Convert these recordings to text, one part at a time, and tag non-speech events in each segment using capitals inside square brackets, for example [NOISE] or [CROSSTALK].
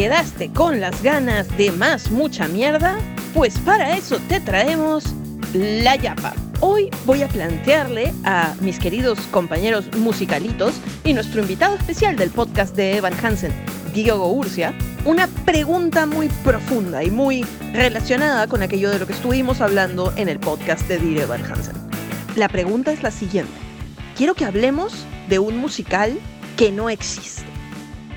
quedaste con las ganas de más mucha mierda? Pues para eso te traemos la Yapa. Hoy voy a plantearle a mis queridos compañeros musicalitos y nuestro invitado especial del podcast de Evan Hansen, Diego Urcia, una pregunta muy profunda y muy relacionada con aquello de lo que estuvimos hablando en el podcast de Diego Evan Hansen. La pregunta es la siguiente. Quiero que hablemos de un musical que no existe.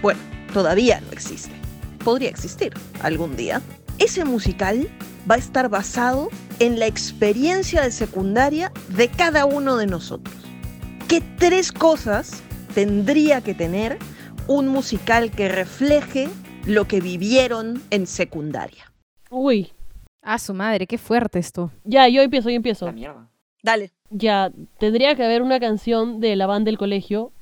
Bueno, todavía no existe. Podría existir algún día. Ese musical va a estar basado en la experiencia de secundaria de cada uno de nosotros. ¿Qué tres cosas tendría que tener un musical que refleje lo que vivieron en secundaria? Uy, Ah, su madre, qué fuerte esto. ya, yo empiezo, yo empiezo. La mierda. Dale. Ya, tendría que haber una canción de la banda del colegio,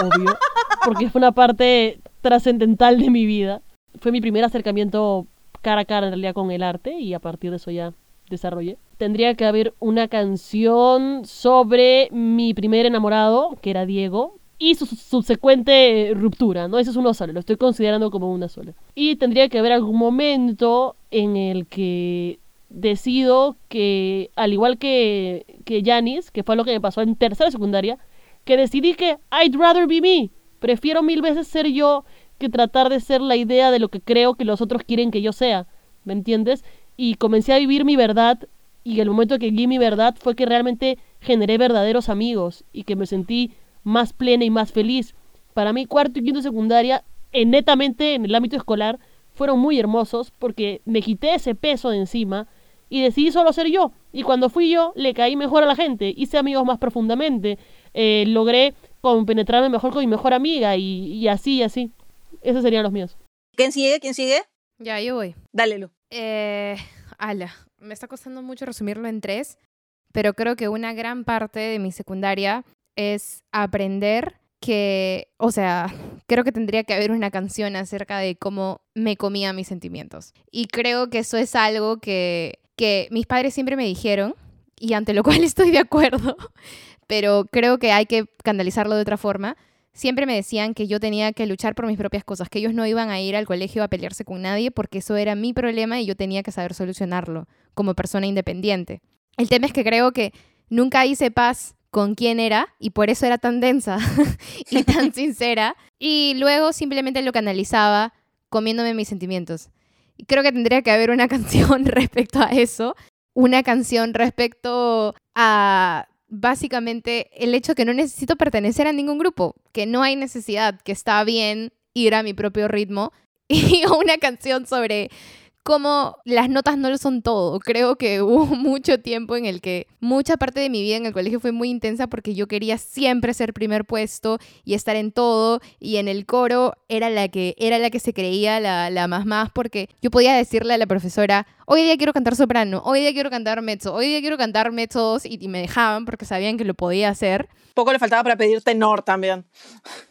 obvio, porque fue una parte trascendental de mi vida. Fue mi primer acercamiento cara a cara en realidad con el arte y a partir de eso ya desarrollé. Tendría que haber una canción sobre mi primer enamorado, que era Diego, y su subsecuente ruptura, ¿no? Eso es uno solo, lo estoy considerando como una sola. Y tendría que haber algún momento en el que decido que, al igual que, que Janis, que fue lo que me pasó en tercera secundaria, que decidí que I'd rather be me. Prefiero mil veces ser yo que tratar de ser la idea de lo que creo que los otros quieren que yo sea. ¿Me entiendes? Y comencé a vivir mi verdad y el momento que viví mi verdad fue que realmente generé verdaderos amigos y que me sentí más plena y más feliz. Para mí cuarto y quinto secundaria, eh, netamente en el ámbito escolar, fueron muy hermosos porque me quité ese peso de encima y decidí solo ser yo. Y cuando fui yo, le caí mejor a la gente, hice amigos más profundamente, eh, logré compenetrarme mejor con mi mejor amiga y, y así y así. Esos serían los míos. ¿Quién sigue? ¿Quién sigue? Ya, yo voy. Dale, Lu. Eh, ala, me está costando mucho resumirlo en tres, pero creo que una gran parte de mi secundaria es aprender que, o sea, [LAUGHS] creo que tendría que haber una canción acerca de cómo me comía mis sentimientos. Y creo que eso es algo que, que mis padres siempre me dijeron, y ante lo [LAUGHS] cual estoy de acuerdo, [LAUGHS] pero creo que hay que canalizarlo de otra forma. Siempre me decían que yo tenía que luchar por mis propias cosas, que ellos no iban a ir al colegio a pelearse con nadie porque eso era mi problema y yo tenía que saber solucionarlo como persona independiente. El tema es que creo que nunca hice paz con quién era y por eso era tan densa [LAUGHS] y tan [LAUGHS] sincera y luego simplemente lo canalizaba comiéndome mis sentimientos. Y creo que tendría que haber una [LAUGHS] canción respecto a eso, una canción respecto a básicamente el hecho que no necesito pertenecer a ningún grupo, que no hay necesidad, que está bien ir a mi propio ritmo [LAUGHS] y una canción sobre cómo las notas no lo son todo. Creo que [LAUGHS] hubo mucho tiempo en el que mucha parte de mi vida en el colegio fue muy intensa porque yo quería siempre ser primer puesto y estar en todo y en el coro era la que era la que se creía la, la más más porque yo podía decirle a la profesora, hoy día quiero cantar soprano, hoy día quiero cantar mezzo, hoy día quiero cantar mezzo 2", y, y me dejaban porque sabían que lo podía hacer. Poco le faltaba para pedir tenor también.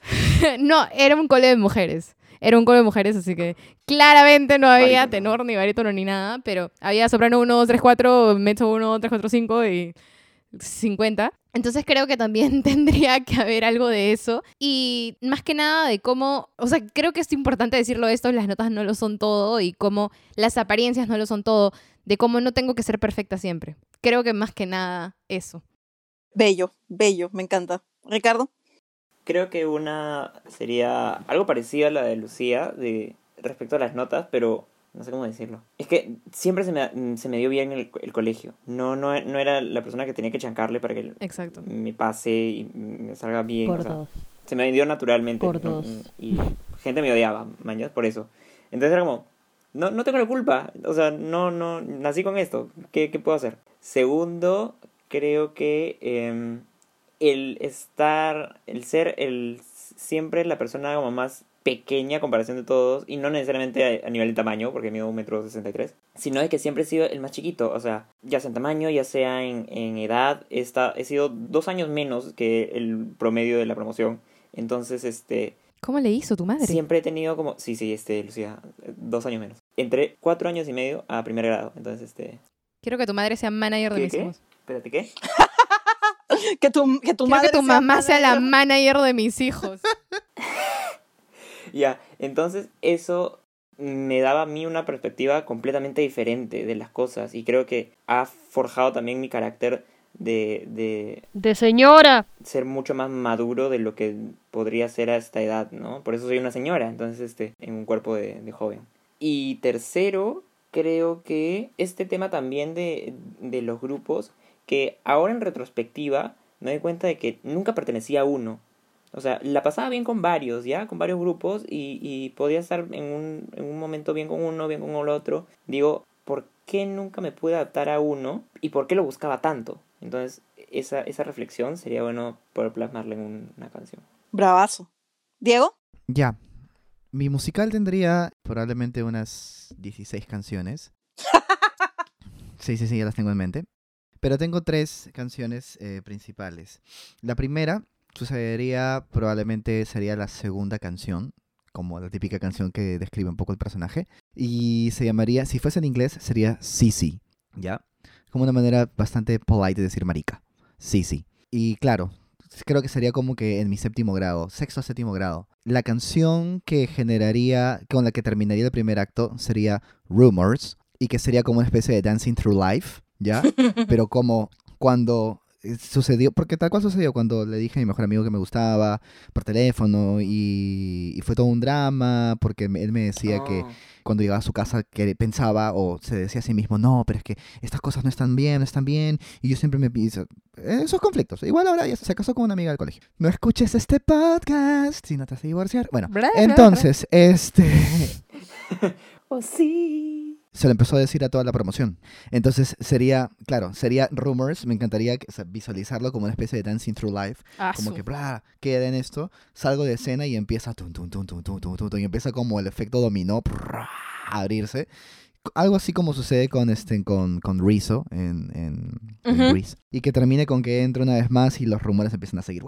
[LAUGHS] no, era un cole de mujeres. Era un coro de mujeres, así que claramente no había tenor, ni barítono, ni nada, pero había soprano 1, 2, 3, 4, mezzo 1, 3, 4, 5 y 50. Entonces creo que también [LAUGHS] tendría que haber algo de eso. Y más que nada de cómo, o sea, creo que es importante decirlo esto, las notas no lo son todo y cómo las apariencias no lo son todo, de cómo no tengo que ser perfecta siempre. Creo que más que nada eso. Bello, bello, me encanta. Ricardo. Creo que una sería algo parecido a la de Lucía de respecto a las notas, pero no sé cómo decirlo. Es que siempre se me, se me dio bien el, el colegio. No, no, no era la persona que tenía que chancarle para que Exacto. me pase y me salga bien. Por o sea, dos. se me dio naturalmente. Por ¿no? dos. Y gente me odiaba, mañas, por eso. Entonces era como, no, no tengo la culpa. O sea, no, no, nací con esto. ¿Qué, qué puedo hacer? Segundo, creo que em, el estar, el ser, el siempre la persona como más pequeña a comparación de todos, y no necesariamente a, nivel de tamaño, porque mido un metro sesenta y tres, sino de que siempre he sido el más chiquito, o sea, ya sea en tamaño, ya sea en, en edad, he, he sido dos años menos que el promedio de la promoción, entonces, este, ¿Cómo le hizo tu madre? siempre he tenido como, sí, sí, este, Lucía, dos años menos, entre cuatro años y medio a primer grado, entonces, este, Quiero que tu madre sea manager de ¿Qué, mis qué? espérate, ¿qué? [LAUGHS] Que tu, que tu madre que tu sea mamá sea la manager. [LAUGHS] manager de mis hijos. Ya, entonces eso me daba a mí una perspectiva completamente diferente de las cosas y creo que ha forjado también mi carácter de, de De señora. ser mucho más maduro de lo que podría ser a esta edad, ¿no? Por eso soy una señora, entonces, este, en un cuerpo de, de joven. Y tercero, creo que este tema también de, de los grupos, que ahora en retrospectiva me doy cuenta de que nunca pertenecía a uno. O sea, la pasaba bien con varios, ¿ya? Con varios grupos y, y podía estar en un, en un momento bien con uno, bien con el otro. Digo, ¿por qué nunca me pude adaptar a uno? ¿Y por qué lo buscaba tanto? Entonces, esa, esa reflexión sería bueno poder plasmarla en un- una canción. Bravazo. ¿Diego? Ya. Mi musical tendría probablemente unas 16 canciones. [LAUGHS] Sí, sí, sí, ya las tengo en mente. Pero tengo tres canciones eh, principales. La primera sucedería, probablemente sería la segunda canción, como la típica canción que describe un poco el personaje. Y se llamaría, si fuese en inglés, sería Sisi, ¿ya? Como una manera bastante polite de decir marica. Sisi. Y claro, creo que sería como que en mi séptimo grado, sexto o séptimo grado. La canción que generaría, con la que terminaría el primer acto sería Rumors, y que sería como una especie de Dancing Through Life, ¿ya? [LAUGHS] Pero como cuando eh, sucedió, porque tal cual sucedió cuando le dije a mi mejor amigo que me gustaba por teléfono y, y fue todo un drama, porque él me decía que Oh. cuando llegaba a su casa que pensaba o se decía a sí mismo, no, pero es que estas cosas no están bien, no están bien. Y yo siempre me pienso, esos conflictos. Igual ahora ya se casó con una amiga del colegio. No escuches este podcast si no te vas a divorciar. Bueno, Bla, bla, entonces, este... [LAUGHS] Oh, sí se lo empezó a decir a toda la promoción. Entonces sería, claro, sería Rumors, me encantaría que, o sea, visualizarlo como una especie de Dancing Through Life, como que bla, queda en esto, salgo de escena y empieza tum, tum, tum, tum, tum, tum, tum, y empieza como el efecto dominó brrr, abrirse. Algo así como sucede con, este, con, con Rizzo en, en, uh -huh. en Y que termine con que entra una vez más y los rumores empiezan a seguir.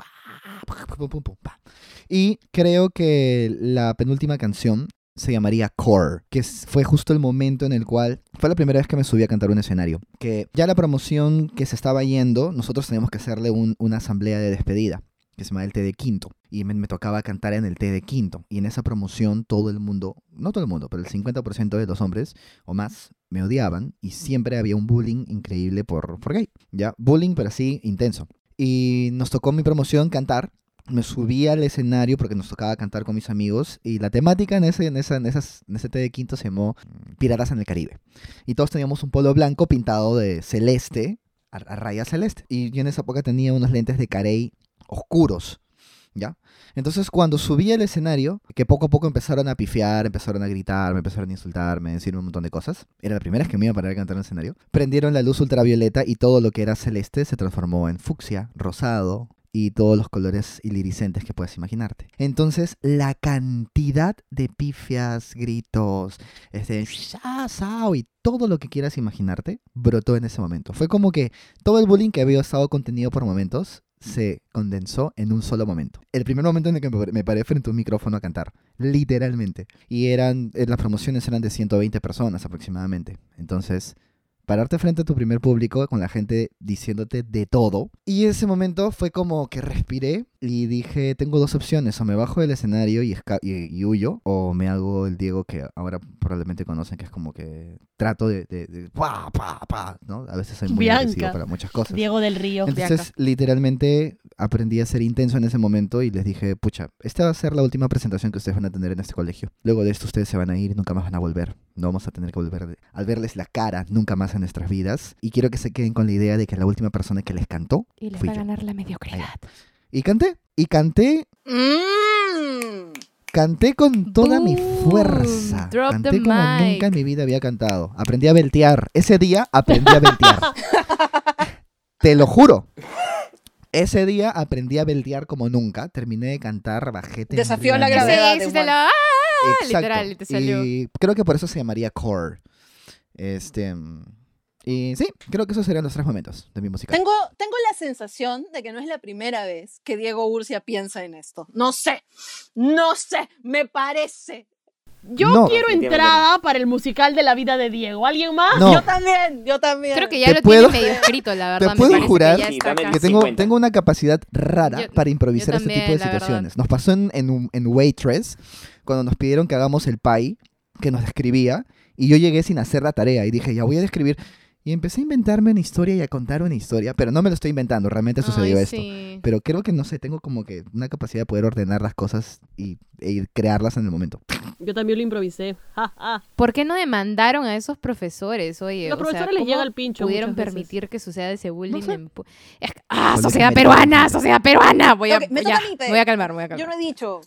Y creo que la penúltima canción se llamaría Core, que fue justo el momento en el cual fue la primera vez que me subí a cantar un escenario. Que ya la promoción que se estaba yendo, nosotros teníamos que hacerle un- una asamblea de despedida que se llama el té de quinto. Y me, tocaba cantar en el té de quinto. Y en esa promoción todo el mundo, no todo el mundo, pero el 50% de los hombres o más me odiaban y siempre había un bullying increíble por, por gay. Ya, bullying pero así intenso. Y nos tocó mi promoción cantar. Me subí al escenario porque nos tocaba cantar con mis amigos y la temática en ese, en esa, en esas, en ese té de quinto se llamó Piratas en el Caribe. Y todos teníamos un polo blanco pintado de celeste, a, raya celeste. Y yo en esa época tenía unos lentes de carey oscuros, ¿ya? Entonces cuando subí al escenario, que poco a poco empezaron a pifiar, empezaron a gritar, me empezaron a insultarme, a decirme un montón de cosas, era la primera vez que me iba a parar a cantar en el escenario, prendieron la luz ultravioleta y todo lo que era celeste se transformó en fucsia, rosado y todos los colores iridiscentes que puedas imaginarte. Entonces la cantidad de pifias, gritos, este, "Sha, sao", y todo lo que quieras imaginarte brotó en ese momento. Fue como que todo el bullying que había estado contenido por momentos se condensó en un solo momento. El primer momento en el que me me paré frente a un micrófono a cantar, literalmente. Y eran, eh, las promociones eran de 120 personas aproximadamente. Entonces, pararte frente a tu primer público con la gente diciéndote de todo. Y ese momento fue como que respiré y dije, tengo dos opciones, o me bajo del escenario y, y, y huyo, o me hago el Diego que ahora probablemente conocen, que es como que trato de... de, de pa, pa, pa, ¿no? A veces soy muy Bianca. agresivo para muchas cosas. Diego del Río. Entonces, literalmente aprendí a ser intenso en ese momento y les dije, pucha, esta va a ser la última presentación que ustedes van a tener en este colegio. Luego de esto ustedes se van a ir y nunca más van a volver. No vamos a tener que volver a verles la cara nunca más en nuestras vidas. Y quiero que se queden con la idea de que la última persona que les cantó Y les fui va a yo. ganar la mediocridad. Y canté. Y canté, Mm. canté con toda mi fuerza. Drop canté the como mic. nunca en mi vida había cantado. Aprendí a beltear. Ese día aprendí a beltear. [LAUGHS] Te lo juro. Ese día aprendí a beltear como nunca. Terminé de cantar, bajé Desafío a la gravedad. Sí, de lo- ¡Ah! Exacto. literal, te salió. Y creo que por eso se llamaría Core. Este. Y sí, creo que esos serían los tres momentos de mi música. Tengo, tengo la sensación de que no es la primera vez que Diego Urcia piensa en esto. No sé, no sé, me parece. Yo No. quiero entrada para el musical de la vida de Diego. ¿Alguien más? No, Yo también, yo también. Creo que ya Te lo puedo- tiene medio escrito, la verdad. me puedo jurar que tengo, 50. tengo una capacidad rara Yo- para improvisar este tipo de verdad. situaciones. Nos pasó en, en, un- en Waitress, cuando nos pidieron que hagamos el pie. que nos describía y yo llegué sin hacer la tarea y dije, ya voy a describir. Y empecé a inventarme una historia y a contar una historia, pero no me lo estoy inventando, realmente sucedió Ay, esto. sí. Pero creo que, no sé, tengo como que una capacidad de poder ordenar las cosas y, e crearlas en el momento. Yo también lo improvisé. [LAUGHS] Ja, ja. ¿Por qué no demandaron a esos profesores? Oye, Los o sea, profesores les ¿cómo llega el pincho pudieron permitir que suceda ese bullying? sé. en ¡Ah, sociedad peruana! ¡Sociedad peruana! Voy a, Ok, me ya, a voy a calmar, voy a Yo calmar. no he dicho.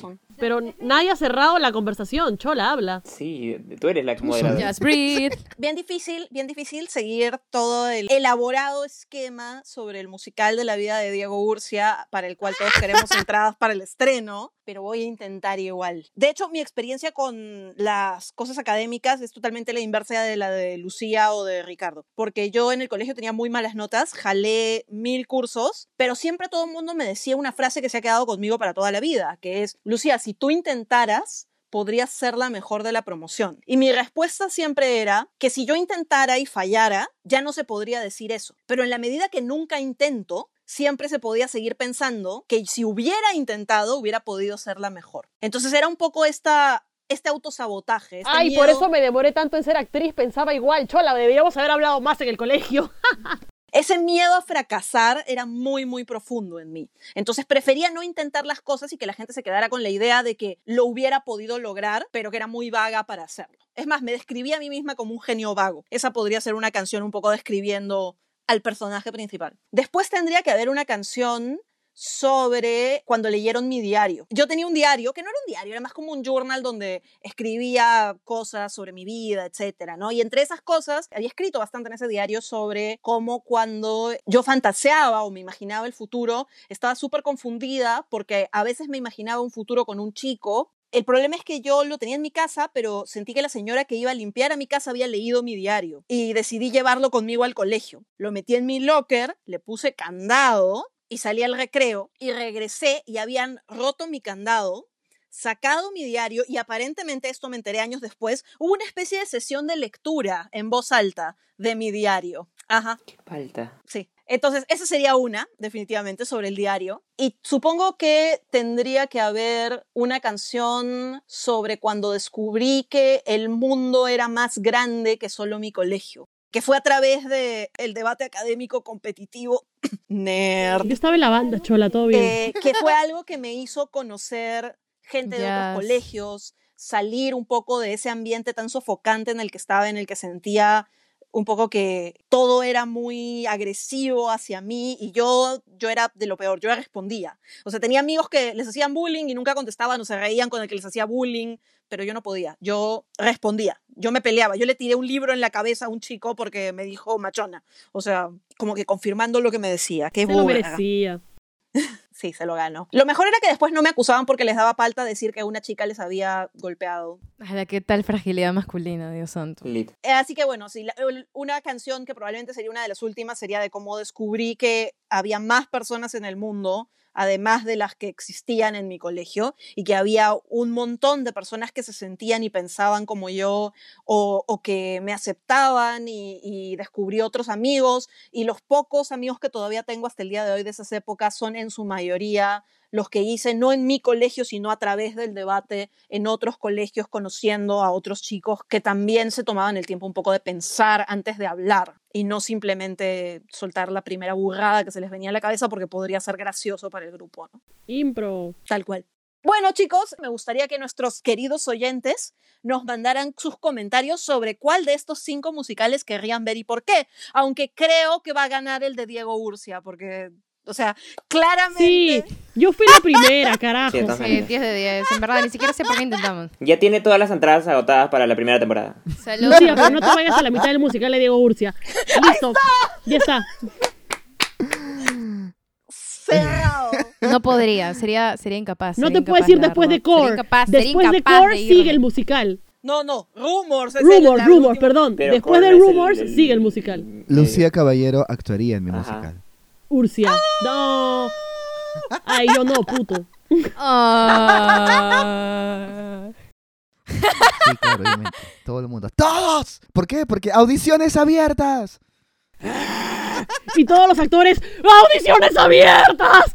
Son. Pero nadie ha cerrado la conversación. Chola, habla. Sí, tú eres la moderadora. Just breathe. [LAUGHS] Bien difícil, bien difícil seguir todo el elaborado esquema sobre el musical de la vida de Diego Urcia, para el cual todos queremos [LAUGHS] entradas para el estreno, pero voy a intentar igual. De hecho, mi experiencia con las cosas académicas es totalmente la inversa de la de Lucía o de Ricardo, porque yo en el colegio tenía muy malas notas, jalé mil cursos, pero siempre todo el mundo me decía una frase que se ha quedado conmigo para toda la vida, que es, Lucía, si tú intentaras, podrías ser la mejor de la promoción. Y mi respuesta siempre era que si yo intentara y fallara, ya no se podría decir eso. Pero en la medida que nunca intento, siempre se podía seguir pensando que si hubiera intentado, hubiera podido ser la mejor. Entonces era un poco esta, este autosabotaje. este Ay, por eso me demoré tanto en ser actriz. Pensaba igual. Chola, deberíamos haber hablado más en el colegio. [LAUGHS] ese miedo a fracasar era muy, muy profundo en mí. Entonces prefería no intentar las cosas y que la gente se quedara con la idea de que lo hubiera podido lograr, pero que era muy vaga para hacerlo. Es más, me describía a mí misma como un genio vago. Esa podría ser una canción un poco describiendo al personaje principal. Después tendría que haber una canción sobre cuando leyeron mi diario. Yo tenía un diario, que no era un diario, era más como un journal donde escribía cosas sobre mi vida, etcétera, ¿no? Y entre esas cosas, había escrito bastante en ese diario sobre cómo cuando yo fantaseaba o me imaginaba el futuro, estaba súper confundida porque a veces me imaginaba un futuro con un chico el problema es que yo lo tenía en mi casa, pero sentí que la señora que iba a limpiar a mi casa había leído mi diario y decidí llevarlo conmigo al colegio. Lo metí en mi locker, le puse candado y salí al recreo y regresé y habían roto mi candado, sacado mi diario y aparentemente esto me enteré años después, hubo una especie de sesión de lectura en voz alta de mi diario. Ajá. Qué falta. Sí. Entonces, esa sería una, definitivamente, sobre el diario. Y supongo que tendría que haber una canción sobre cuando descubrí que el mundo era más grande que solo mi colegio. Que fue a través del el debate académico competitivo. [CLEARS THROAT] Nerd. Yo estaba en la banda, Chola, todo bien. Eh, que fue algo que me hizo conocer gente de otros colegios, salir un poco de ese ambiente tan sofocante en el que estaba, en el que sentía un poco que todo era muy agresivo hacia mí y yo, yo era de lo peor, yo respondía. O sea, tenía amigos que les hacían bullying y nunca contestaban o se reían con el que les hacía bullying, pero yo no podía, yo respondía, yo me peleaba, yo le tiré un libro en la cabeza a un chico porque me dijo machona, o sea, como que confirmando lo que me decía. Qué Se lo merecía. [LAUGHS] Sí, se lo ganó. Lo mejor era que después no me acusaban porque les daba falta decir que una chica les había golpeado. Ala, qué tal fragilidad masculina, Dios santo. Lit. Eh, Así que bueno, sí, la- una canción que probablemente sería una de las últimas sería de cómo descubrí que había más personas en el mundo, además de las que existían en mi colegio, y que había un montón de personas que se sentían y pensaban como yo, o, que me aceptaban, y, y descubrí otros amigos, y los pocos amigos que todavía tengo hasta el día de hoy de esas épocas son en su mayoría los que hice no en mi colegio, sino a través del debate en otros colegios, conociendo a otros chicos que también se tomaban el tiempo un poco de pensar antes de hablar y no simplemente soltar la primera burrada que se les venía a la cabeza porque podría ser gracioso para el grupo, ¿no? Impro. Tal cual. Bueno, chicos, me gustaría que nuestros queridos oyentes nos mandaran sus comentarios sobre cuál de estos cinco musicales querrían ver y por qué. Aunque creo que va a ganar el de Diego Urcia, porque, o sea, Sí, claramente. yo fui la primera, [LAUGHS] carajo. Sí, Sí, 10 de 10. En verdad, ni siquiera sé por qué intentamos. Ya tiene todas las entradas agotadas para la primera temporada. Salud. Lucía, pero no te vayas a la mitad del musical de Diego Urcia. [LAUGHS] Listo. Ya está. cerrado. No podría, sería, sería incapaz. No sería te puedes ir después de Core. incapaz, sería Después de Core sigue el musical. No, no, Rumors. es Rumors, perdón. Pero Después de el- Rumors el- sigue el musical. Lucía Caballero actuaría en mi Ajá. musical. Urcia. No. Ay, yo no, puto. Ah. Sí, claro, obviamente. Todo el mundo. ¡Todos! ¿Por qué? Porque audiciones abiertas. Y todos los actores, ¡audiciones abiertas!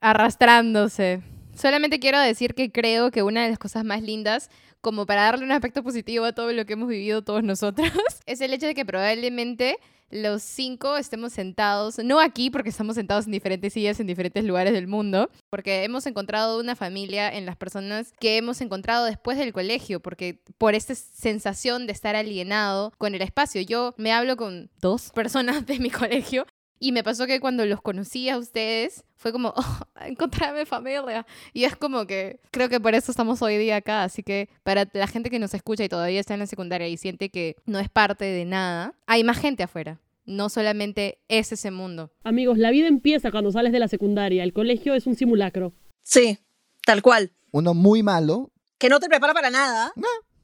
Arrastrándose. Solamente quiero decir que creo que una de las cosas más lindas como para darle un aspecto positivo a todo lo que hemos vivido todos nosotros, [LAUGHS] es el hecho de que probablemente los cinco estemos sentados, no aquí porque estamos sentados en diferentes sillas en diferentes lugares del mundo, porque hemos encontrado una familia en las personas que hemos encontrado después del colegio, porque por esta sensación de estar alienado con el espacio. Yo me hablo con dos personas de mi [LAUGHS] colegio y me pasó que cuando los conocí a ustedes, fue como, [LAUGHS] oh, encontrarme familia. Y es como que creo que por eso estamos hoy día acá. Así que para la gente que nos escucha y todavía está en la secundaria y siente que no es parte de nada, hay más gente afuera. No solamente es ese mundo. Amigos, la vida empieza cuando sales de la secundaria. El colegio es un simulacro. Sí, tal cual. Uno muy malo. Que no te prepara para nada.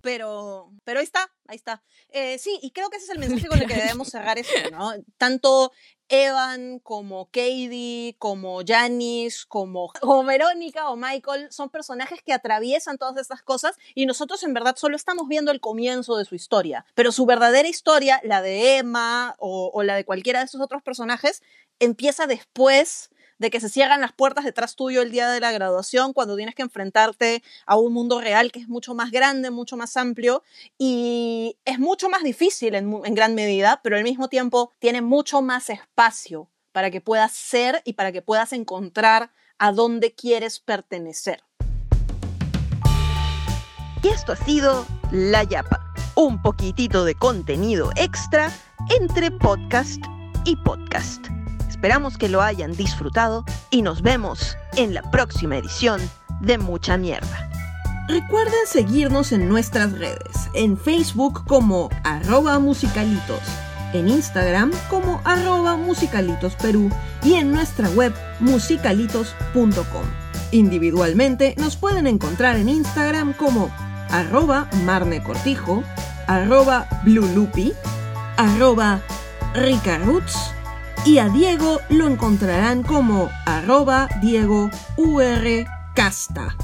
Pero, pero ahí está, ahí está. Eh, sí, y creo que ese es el [LAUGHS] mensaje con el que debemos cerrar esto, ¿no? Tanto Evan, como Katie, como Janice, como, como Verónica o Michael, son personajes que atraviesan todas estas cosas y nosotros en verdad solo estamos viendo el comienzo de su historia. Pero su verdadera historia, la de Emma o, o la de cualquiera de esos otros personajes, empieza después de que se cierran las puertas detrás tuyo el día de la graduación, cuando tienes que enfrentarte a un mundo real que es mucho más grande, mucho más amplio y es mucho más difícil en, en gran medida, pero al mismo tiempo tiene mucho más espacio para que puedas ser y para que puedas encontrar a dónde quieres pertenecer. Y esto ha sido La Yapa, un poquitito de contenido extra entre podcast y podcast. Esperamos que lo hayan disfrutado y nos vemos en la próxima edición de Mucha Mierda. Recuerden seguirnos en nuestras redes, en Facebook como arroba musicalitos, en Instagram como arroba musicalitosperú y en nuestra web musicalitos.com. Individualmente nos pueden encontrar en Instagram como arroba marnecortijo, arroba bluelupi, arroba ricaroots y a Diego lo encontrarán como arroba Diego UR Casta.